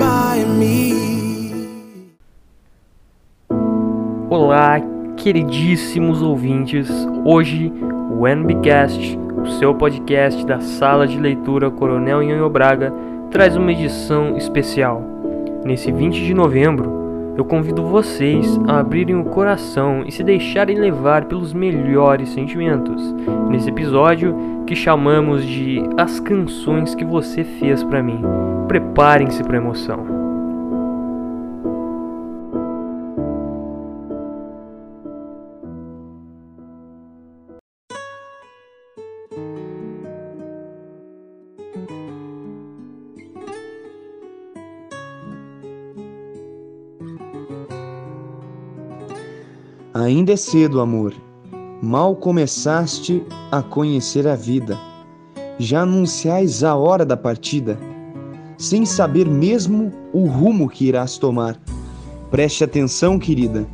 by me. Olá, queridíssimos ouvintes. Hoje, o NBcast, o seu podcast da Sala de Leitura Coronel Nhonho Braga, traz uma edição especial. Nesse 20 de novembro, eu convido vocês a abrirem o coração e se deixarem levar pelos melhores sentimentos. Nesse episódio que chamamos de As Canções que Você Fez para Mim. Preparem-se para emoção. Ainda é cedo, amor. Mal começaste a conhecer a vida. Já anunciais a hora da partida, sem saber mesmo o rumo que irás tomar. Preste atenção, querida.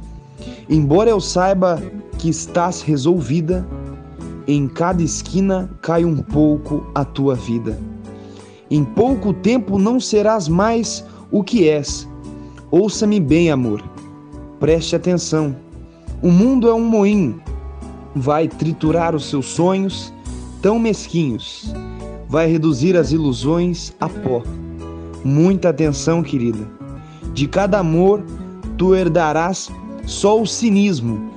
Embora eu saiba que estás resolvida, em cada esquina cai um pouco a tua vida. Em pouco tempo não serás mais o que és. Ouça-me bem, amor. Preste atenção o mundo é um moinho, vai triturar os seus sonhos tão mesquinhos, vai reduzir as ilusões a pó. Muita atenção, querida. De cada amor tu herdarás só o cinismo.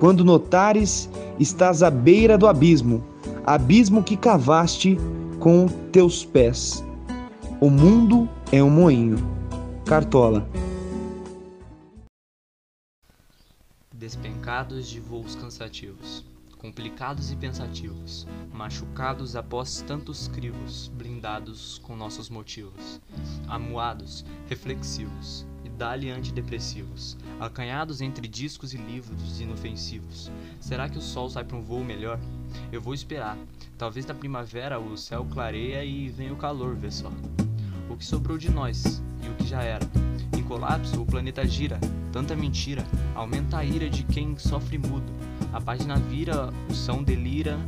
Quando notares, estás à beira do abismo, abismo que cavaste com teus pés. O mundo é um moinho. Cartola. Despencados de voos cansativos, complicados e pensativos, machucados após tantos crivos, blindados com nossos motivos, amuados, reflexivos e dali antidepressivos, acanhados entre discos e livros inofensivos. Será que o sol sai para um voo melhor? Eu vou esperar. Talvez na primavera o céu clareia e vem o calor, vê só. O que sobrou de nós e o que já era colapso, o planeta gira. Tanta mentira aumenta a ira de quem sofre mudo. A página vira, o som delira,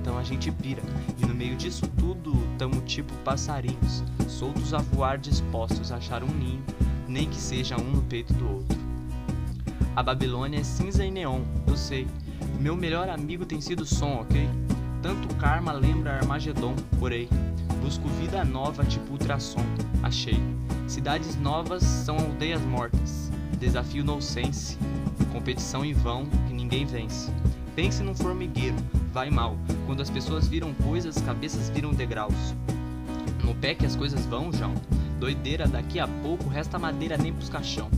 então a gente pira. E no meio disso tudo, tamo tipo passarinhos, soltos a voar, dispostos a achar um ninho, nem que seja um no peito do outro. A Babilônia é cinza e neon, eu sei. Meu melhor amigo tem sido som, ok? Tanto karma lembra Armagedon, porém. Busco vida nova tipo ultrassom, achei. Cidades novas são aldeias mortas. Desafio no sense. Competição em vão que ninguém vence. Pense num formigueiro, vai mal. Quando as pessoas viram coisas, cabeças viram degraus. No pé que as coisas vão, João. Doideira, daqui a pouco resta madeira nem pros caixão.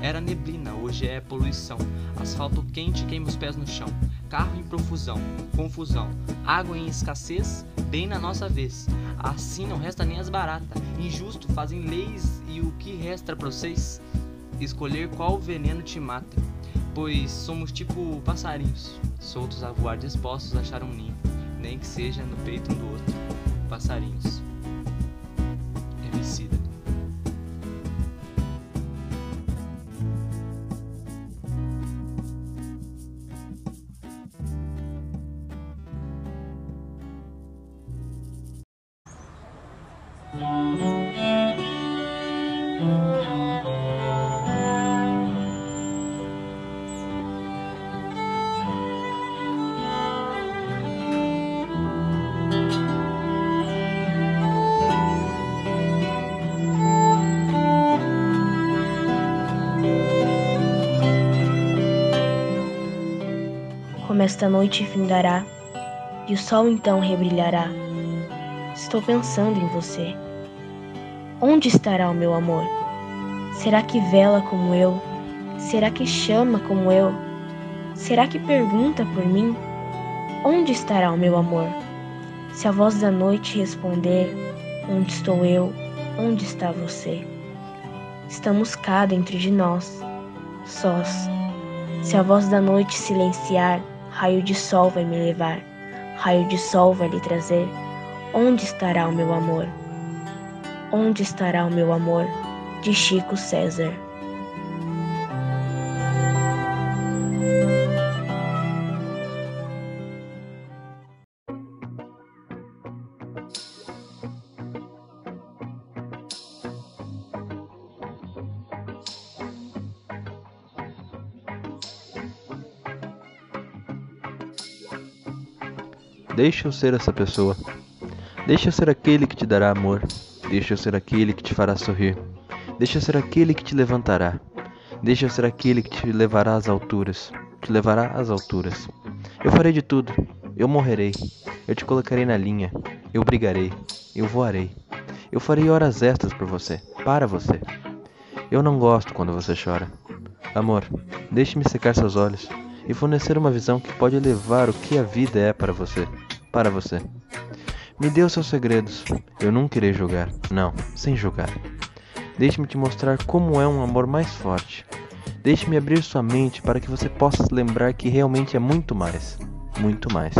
Era neblina, hoje é poluição. Asfalto quente queima os pés no chão. Carro em profusão, confusão. Água em escassez, bem na nossa vez. Assim não resta nem as baratas. Injusto, fazem leis e o que resta pra vocês? Escolher qual veneno te mata. Pois somos tipo passarinhos, soltos a voar dispostos a achar um ninho, nem que seja no peito um do outro. Passarinhos. Como esta noite findará e o sol então rebrilhará. Estou pensando em você. Onde estará o meu amor? Será que vela como eu? Será que chama como eu? Será que pergunta por mim? Onde estará o meu amor? Se a voz da noite responder: Onde estou eu? Onde está você? Estamos cá dentro de nós, sós. Se a voz da noite silenciar, raio de sol vai me levar, raio de sol vai lhe trazer. Onde estará o meu amor? Onde estará o meu amor? De Chico César. Deixa eu ser essa pessoa. Deixa eu ser aquele que te dará amor. Deixa eu ser aquele que te fará sorrir. Deixa eu ser aquele que te levantará. Deixa eu ser aquele que te levará às alturas. Te levará às alturas. Eu farei de tudo. Eu morrerei. Eu te colocarei na linha. Eu brigarei. Eu voarei. Eu farei horas extras por você. Para você. Eu não gosto quando você chora. Amor, deixe-me secar seus olhos e fornecer uma visão que pode levar o que a vida é para você. Para você. Me dê os seus segredos. Eu nunca irei julgar. Não, sem julgar. Deixe-me te mostrar como é um amor mais forte. Deixe-me abrir sua mente para que você possa se lembrar que realmente é muito mais. Muito mais.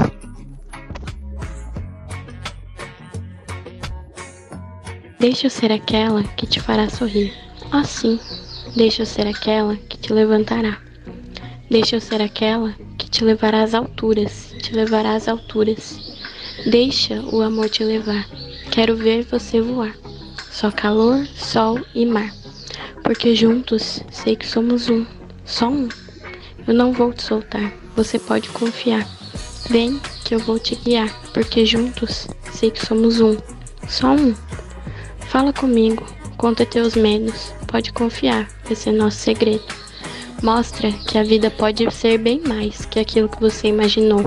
Deixa eu ser aquela que te fará sorrir. Ah, sim. Deixa eu ser aquela que te levantará. Deixa eu ser aquela que te levará às alturas. Te levará às alturas. Deixa o amor te levar. Quero ver você voar. Só calor, sol e mar. Porque juntos sei que somos um. Só um. Eu não vou te soltar. Você pode confiar. Vem que eu vou te guiar. Porque juntos sei que somos um. Só um. Fala comigo. Conta teus medos. Pode confiar. Esse é nosso segredo. Mostra que a vida pode ser bem mais que aquilo que você imaginou.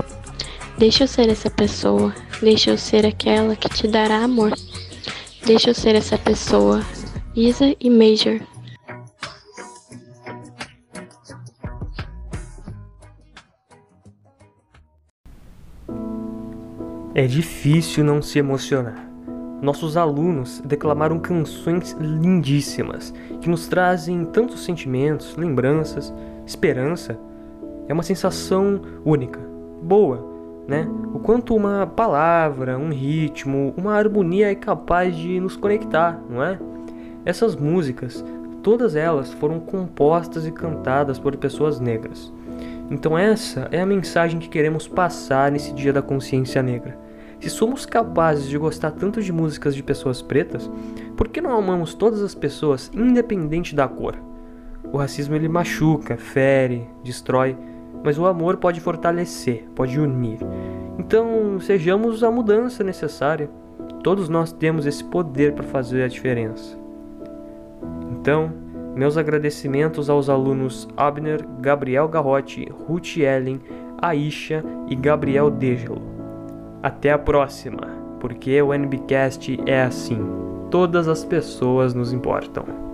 Deixa eu ser essa pessoa. Deixa eu ser aquela que te dará amor. Deixa eu ser essa pessoa. Isa e Major. É difícil não se emocionar. Nossos alunos declamaram canções lindíssimas que nos trazem tantos sentimentos, lembranças, esperança. É uma sensação única, boa, né? O quanto uma palavra, um ritmo, uma harmonia é capaz de nos conectar, não é? Essas músicas, todas elas foram compostas e cantadas por pessoas negras. Então essa é a mensagem que queremos passar nesse Dia da Consciência Negra. Se somos capazes de gostar tanto de músicas de pessoas pretas, por que não amamos todas as pessoas independente da cor? O racismo ele machuca, fere, destrói, mas o amor pode fortalecer, pode unir. Então, sejamos a mudança necessária. Todos nós temos esse poder para fazer a diferença. Então, meus agradecimentos aos alunos Abner, Gabriel Garrote, Ruth Ellen, Aisha e Gabriel Degelo. Até a próxima, porque o NBcast é assim. Todas as pessoas nos importam.